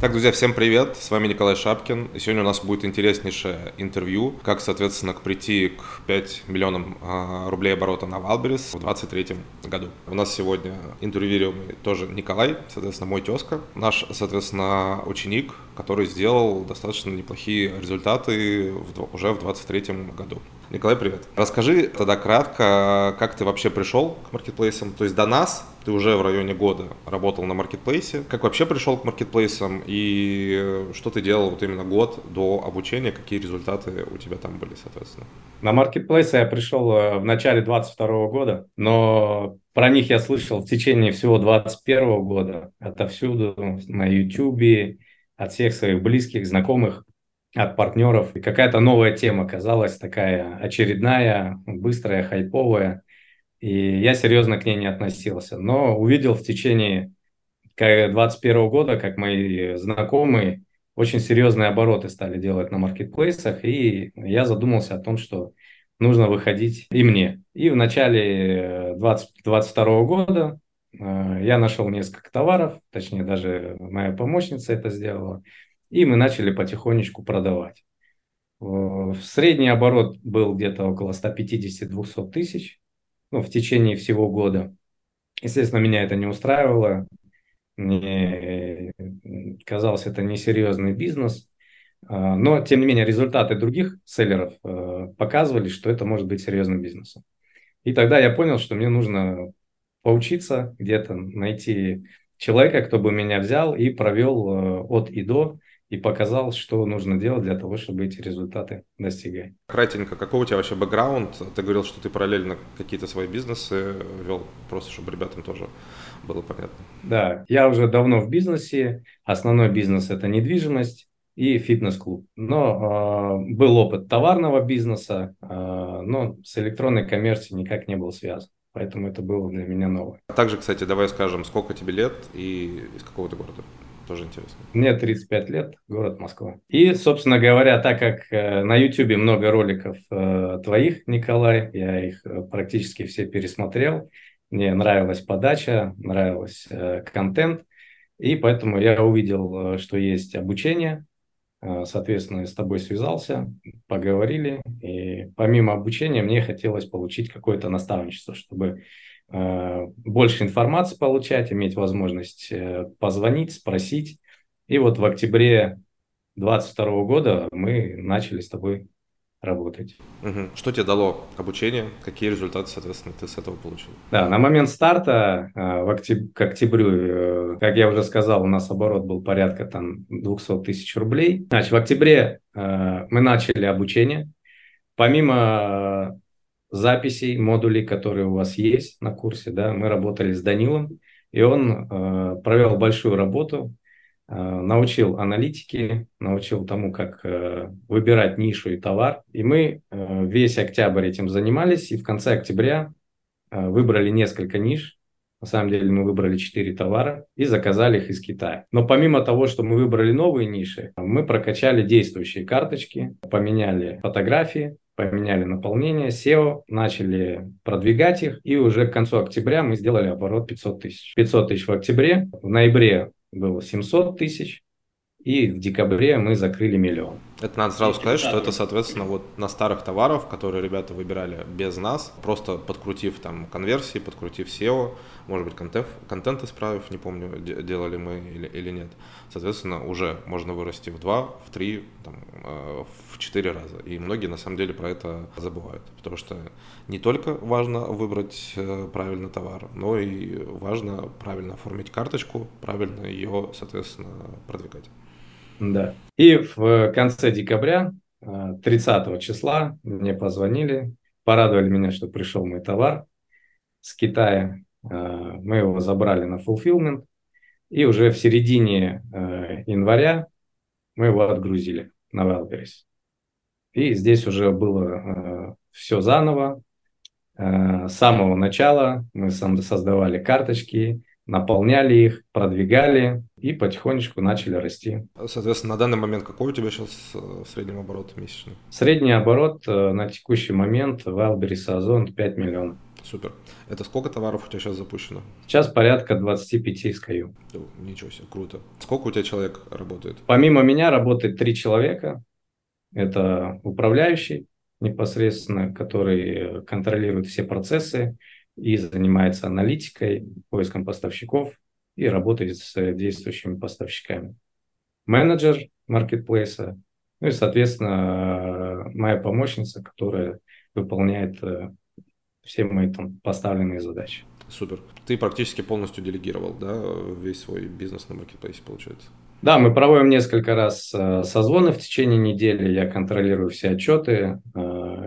Так, друзья, всем привет, с вами Николай Шапкин, и сегодня у нас будет интереснейшее интервью, как, соответственно, прийти к 5 миллионам а, рублей оборота на Валберис в 2023 году. У нас сегодня интервьюируемый тоже Николай, соответственно, мой тезка, наш, соответственно, ученик, который сделал достаточно неплохие результаты в, уже в 2023 году. Николай, привет. Расскажи тогда кратко, как ты вообще пришел к маркетплейсам, то есть до нас ты уже в районе года работал на маркетплейсе. Как вообще пришел к маркетплейсам и что ты делал вот именно год до обучения, какие результаты у тебя там были, соответственно? На маркетплейсы я пришел э, в начале 22 года, но про них я слышал в течение всего 21 года, отовсюду, на YouTube, от всех своих близких, знакомых от партнеров. И какая-то новая тема казалась такая очередная, быстрая, хайповая. И я серьезно к ней не относился. Но увидел в течение 2021 года, как мои знакомые очень серьезные обороты стали делать на маркетплейсах, и я задумался о том, что нужно выходить и мне. И в начале 2022 года э, я нашел несколько товаров, точнее даже моя помощница это сделала, и мы начали потихонечку продавать. Средний оборот был где-то около 150-200 тысяч ну, в течение всего года. Естественно, меня это не устраивало. Мне казалось, это несерьезный бизнес. А, но, тем не менее, результаты других селлеров э, показывали, что это может быть серьезным бизнесом. И тогда я понял, что мне нужно поучиться где-то, найти человека, кто бы меня взял и провел э, от и до и показал, что нужно делать для того, чтобы эти результаты достигать. Кратенько, какой у тебя вообще бэкграунд? Ты говорил, что ты параллельно какие-то свои бизнесы вел, просто чтобы ребятам тоже было понятно. Да, я уже давно в бизнесе. Основной бизнес – это недвижимость и фитнес-клуб. Но э, был опыт товарного бизнеса, э, но с электронной коммерцией никак не был связан. Поэтому это было для меня новое. А также, кстати, давай скажем, сколько тебе лет и из какого ты города? Тоже интересно. Мне 35 лет, город Москва. И, собственно говоря, так как э, на YouTube много роликов э, твоих, Николай, я их э, практически все пересмотрел. Мне нравилась подача, нравился э, контент. И поэтому я увидел, что есть обучение. Э, соответственно, с тобой связался, поговорили. И помимо обучения мне хотелось получить какое-то наставничество, чтобы Э, больше информации получать, иметь возможность э, позвонить, спросить. И вот в октябре 2022 года мы начали с тобой работать. Угу. Что тебе дало обучение? Какие результаты, соответственно, ты с этого получил? Да, на момент старта, э, в октяб... к октябрю, как я уже сказал, у нас оборот был порядка там 200 тысяч рублей. Значит, в октябре мы начали обучение. Помимо записей, модулей, которые у вас есть на курсе. Да, мы работали с Данилом, и он э, провел большую работу, э, научил аналитике, научил тому, как э, выбирать нишу и товар. И мы э, весь октябрь этим занимались, и в конце октября э, выбрали несколько ниш. На самом деле мы выбрали 4 товара и заказали их из Китая. Но помимо того, что мы выбрали новые ниши, мы прокачали действующие карточки, поменяли фотографии, поменяли наполнение, SEO, начали продвигать их, и уже к концу октября мы сделали оборот 500 тысяч. 500 тысяч в октябре, в ноябре было 700 тысяч, и в декабре мы закрыли миллион. Это надо сразу сказать, что это, соответственно, вот на старых товаров, которые ребята выбирали без нас, просто подкрутив там конверсии, подкрутив SEO, может быть, контент, контент исправив, не помню, делали мы или, или нет. Соответственно, уже можно вырасти в два, в три, там, э, в четыре раза. И многие на самом деле про это забывают, потому что не только важно выбрать э, правильный товар, но и важно правильно оформить карточку, правильно ее, соответственно, продвигать. Да. И в конце декабря, 30 э, числа, мне позвонили, порадовали меня, что пришел мой товар с Китая. Э, мы его забрали на fulfillment. И уже в середине э, января мы его отгрузили на Wildberries. И здесь уже было все заново. С самого начала мы создавали карточки, наполняли их, продвигали и потихонечку начали расти. Соответственно, на данный момент какой у тебя сейчас э, средний оборот месячный? Средний оборот э, на текущий момент в Wildberries Озон 5 миллионов. Супер. Это сколько товаров у тебя сейчас запущено? Сейчас порядка 25 SKU. Ничего себе, круто. Сколько у тебя человек работает? Помимо меня работает три человека. Это управляющий непосредственно, который контролирует все процессы и занимается аналитикой, поиском поставщиков и работает с действующими поставщиками. Менеджер маркетплейса, ну и, соответственно, моя помощница, которая выполняет э, все мои там поставленные задачи. Супер. Ты практически полностью делегировал, да, весь свой бизнес на маркетплейсе, получается? Да, мы проводим несколько раз э, созвоны в течение недели. Я контролирую все отчеты,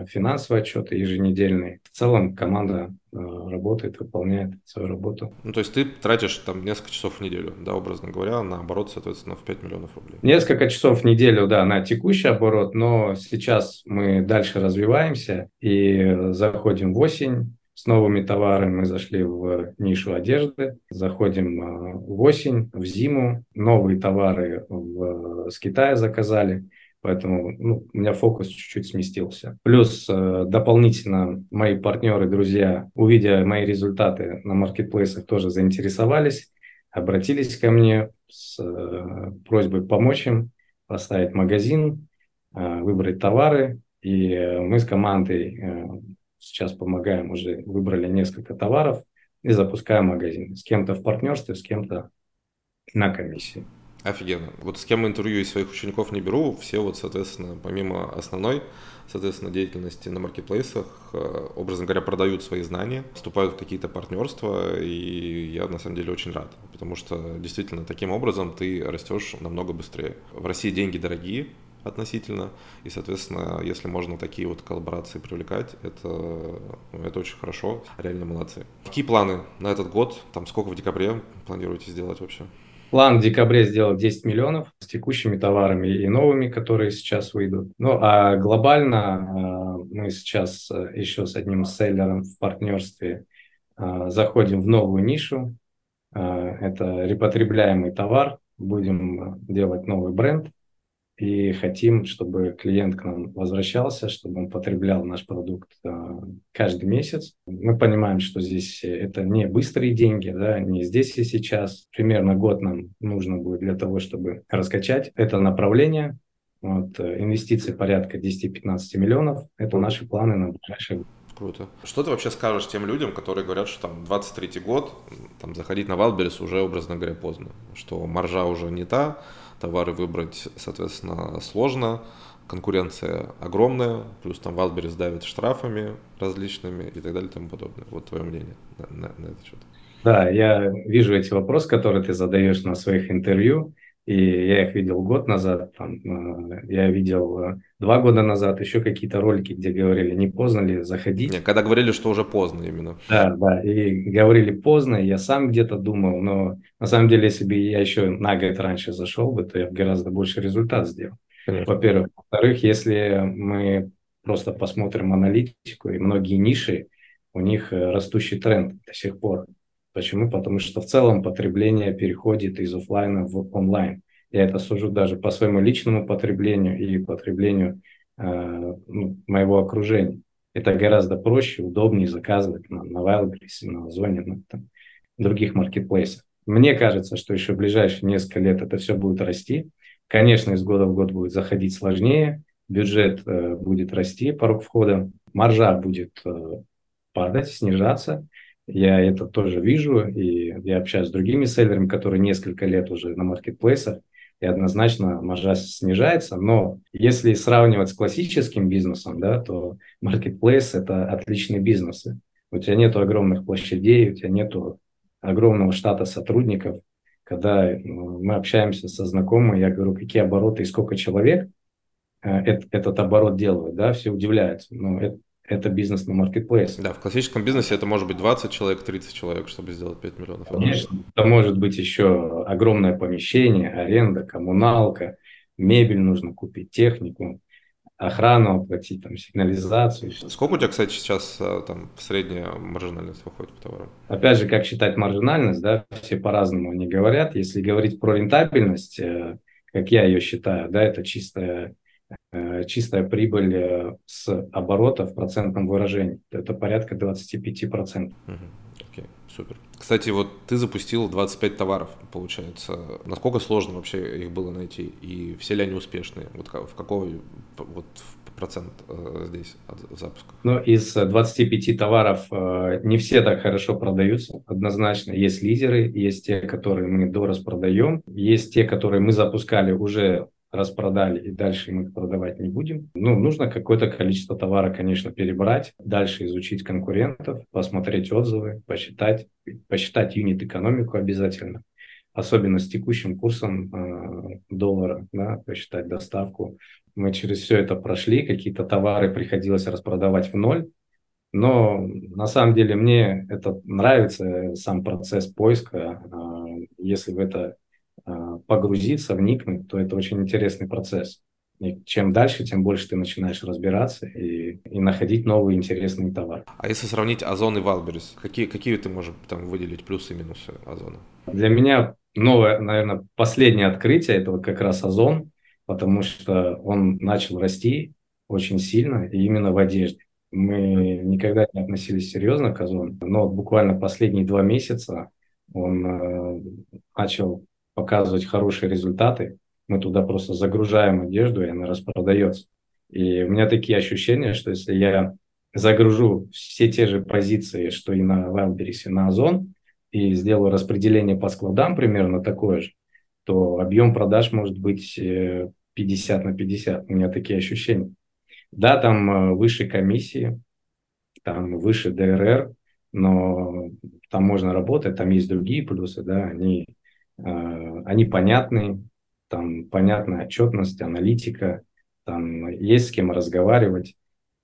э, финансовые отчеты еженедельные. В целом команда э, работает, выполняет свою работу. Ну, то есть ты тратишь там несколько часов в неделю, да, образно говоря, на оборот, соответственно, в 5 миллионов рублей. Несколько часов в неделю, да, на текущий оборот, но сейчас мы дальше развиваемся и заходим в осень с новыми товарами мы зашли в нишу одежды, заходим э, в осень, в зиму, новые товары в, с Китая заказали, поэтому ну, у меня фокус чуть-чуть сместился. Плюс э, дополнительно мои партнеры, друзья, увидя мои результаты на маркетплейсах, тоже заинтересовались, обратились ко мне с э, просьбой помочь им поставить магазин, выбрать товары, и мы с командой сейчас помогаем, уже выбрали несколько товаров и запускаем магазин. С кем-то в партнерстве, с кем-то на комиссии. Офигенно. Вот с кем интервью из своих учеников не беру, все вот, соответственно, помимо основной, соответственно, деятельности на маркетплейсах, э, образно говоря, продают свои знания, вступают в какие-то партнерства, и я на самом деле очень рад, потому что действительно таким образом ты растешь намного быстрее. В России деньги дорогие, относительно. И, соответственно, если можно такие вот коллаборации привлекать, это, ну, это очень хорошо. Реально молодцы. Какие планы на этот год? Там сколько в декабре планируете сделать вообще? План в декабре сделать 10 миллионов с текущими товарами и новыми, которые сейчас выйдут. Ну, а глобально э, мы сейчас э, еще с одним селлером в партнерстве э, заходим в новую нишу. Это репотребляемый товар. Будем делать новый бренд и хотим, чтобы клиент к нам возвращался, чтобы он потреблял наш продукт э, каждый месяц. Мы понимаем, что здесь это не быстрые деньги, да, не здесь и сейчас. Примерно год нам нужно будет для того, чтобы раскачать это направление. Вот, э, инвестиции порядка 10-15 миллионов. Это наши планы на ближайшие год. Круто. Что ты вообще скажешь тем людям, которые говорят, что там 23-й год, там заходить на Wildberries уже, образно говоря, поздно, что маржа уже не та, товары выбрать, соответственно, сложно, конкуренция огромная, плюс там Wildberries давит штрафами различными и так далее и тому подобное. Вот твое мнение на, на, на этот счет. Да, я вижу эти вопросы, которые ты задаешь на своих интервью, и я их видел год назад, там, э, я видел э, два года назад еще какие-то ролики, где говорили, не поздно ли заходить. Не, когда говорили, что уже поздно именно. Да, да, и говорили поздно, я сам где-то думал, но на самом деле, если бы я еще на год раньше зашел бы, то я гораздо больше результат сделал. Во-первых. Во-вторых, если мы просто посмотрим аналитику, и многие ниши, у них э, растущий тренд до сих пор. Почему? Потому что в целом потребление переходит из офлайна в онлайн. Я это сужу даже по своему личному потреблению и потреблению э, ну, моего окружения. Это гораздо проще, удобнее заказывать на, на Wildberries, на Озоне, на там, других маркетплейсах. Мне кажется, что еще в ближайшие несколько лет это все будет расти. Конечно, из года в год будет заходить сложнее, бюджет э, будет расти, порог входа, маржа будет э, падать, снижаться. Я это тоже вижу, и я общаюсь с другими селлерами, которые несколько лет уже на маркетплейсах, и однозначно маржа снижается. Но если сравнивать с классическим бизнесом, да, то маркетплейс – это отличный бизнес. У тебя нет огромных площадей, у тебя нет огромного штата сотрудников. Когда ну, мы общаемся со знакомыми, я говорю, какие обороты и сколько человек э, этот оборот делают, да, все удивляются. Но это, это бизнес на маркетплейсе. Да, в классическом бизнесе это может быть 20 человек, 30 человек, чтобы сделать 5 миллионов. Конечно, это может быть еще огромное помещение, аренда, коммуналка, мебель нужно купить, технику, охрану оплатить, там, сигнализацию. Сколько у тебя, кстати, сейчас а, там средняя маржинальность выходит по товарам? Опять же, как считать маржинальность, да, все по-разному они говорят. Если говорить про рентабельность, э, как я ее считаю, да, это чистая э, чистая прибыль э, с оборота в процентном выражении. Это порядка 25%. Угу. Окей, супер. Кстати, вот ты запустил 25 товаров, получается. Насколько сложно вообще их было найти? И все ли они успешные? Вот в какой вот процент э, здесь от запуска? Ну, из 25 товаров э, не все так хорошо продаются, однозначно. Есть лидеры, есть те, которые мы дораспродаем, есть те, которые мы запускали уже распродали и дальше мы их продавать не будем. Ну, нужно какое-то количество товара, конечно, перебрать, дальше изучить конкурентов, посмотреть отзывы, посчитать, посчитать юнит-экономику обязательно, особенно с текущим курсом э, доллара, да, посчитать доставку. Мы через все это прошли, какие-то товары приходилось распродавать в ноль, но на самом деле мне это нравится, сам процесс поиска. Э, если в это погрузиться, вникнуть, то это очень интересный процесс. И чем дальше, тем больше ты начинаешь разбираться и, и находить новые интересные товары. А если сравнить Озон и Wildberries, какие, какие ты можешь там выделить плюсы и минусы Озона? Для меня новое, наверное, последнее открытие – это вот как раз Озон, потому что он начал расти очень сильно, и именно в одежде. Мы никогда не относились серьезно к Озону, но буквально последние два месяца он э, начал показывать хорошие результаты, мы туда просто загружаем одежду, и она распродается. И у меня такие ощущения, что если я загружу все те же позиции, что и на Wildberries, и на Озон, и сделаю распределение по складам примерно такое же, то объем продаж может быть 50 э, на 50. У меня такие ощущения. Да, там э, выше комиссии, там выше ДРР, но там можно работать, там есть другие плюсы, да, они Э, они понятны, там понятная отчетность, аналитика, там есть с кем разговаривать,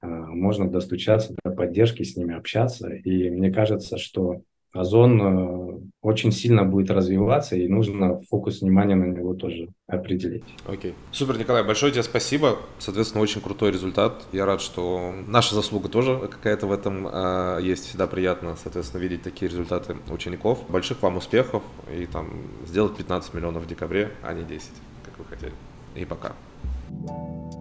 э, можно достучаться до поддержки, с ними общаться. И мне кажется, что Озон э, очень сильно будет развиваться, и нужно фокус внимания на него тоже определить. Окей. Супер, Николай, большое тебе спасибо. Соответственно, очень крутой результат. Я рад, что наша заслуга тоже какая-то в этом э, есть. Всегда приятно, соответственно, видеть такие результаты учеников. Больших вам успехов и там сделать 15 миллионов в декабре, а не 10, как вы хотели. И пока. thank you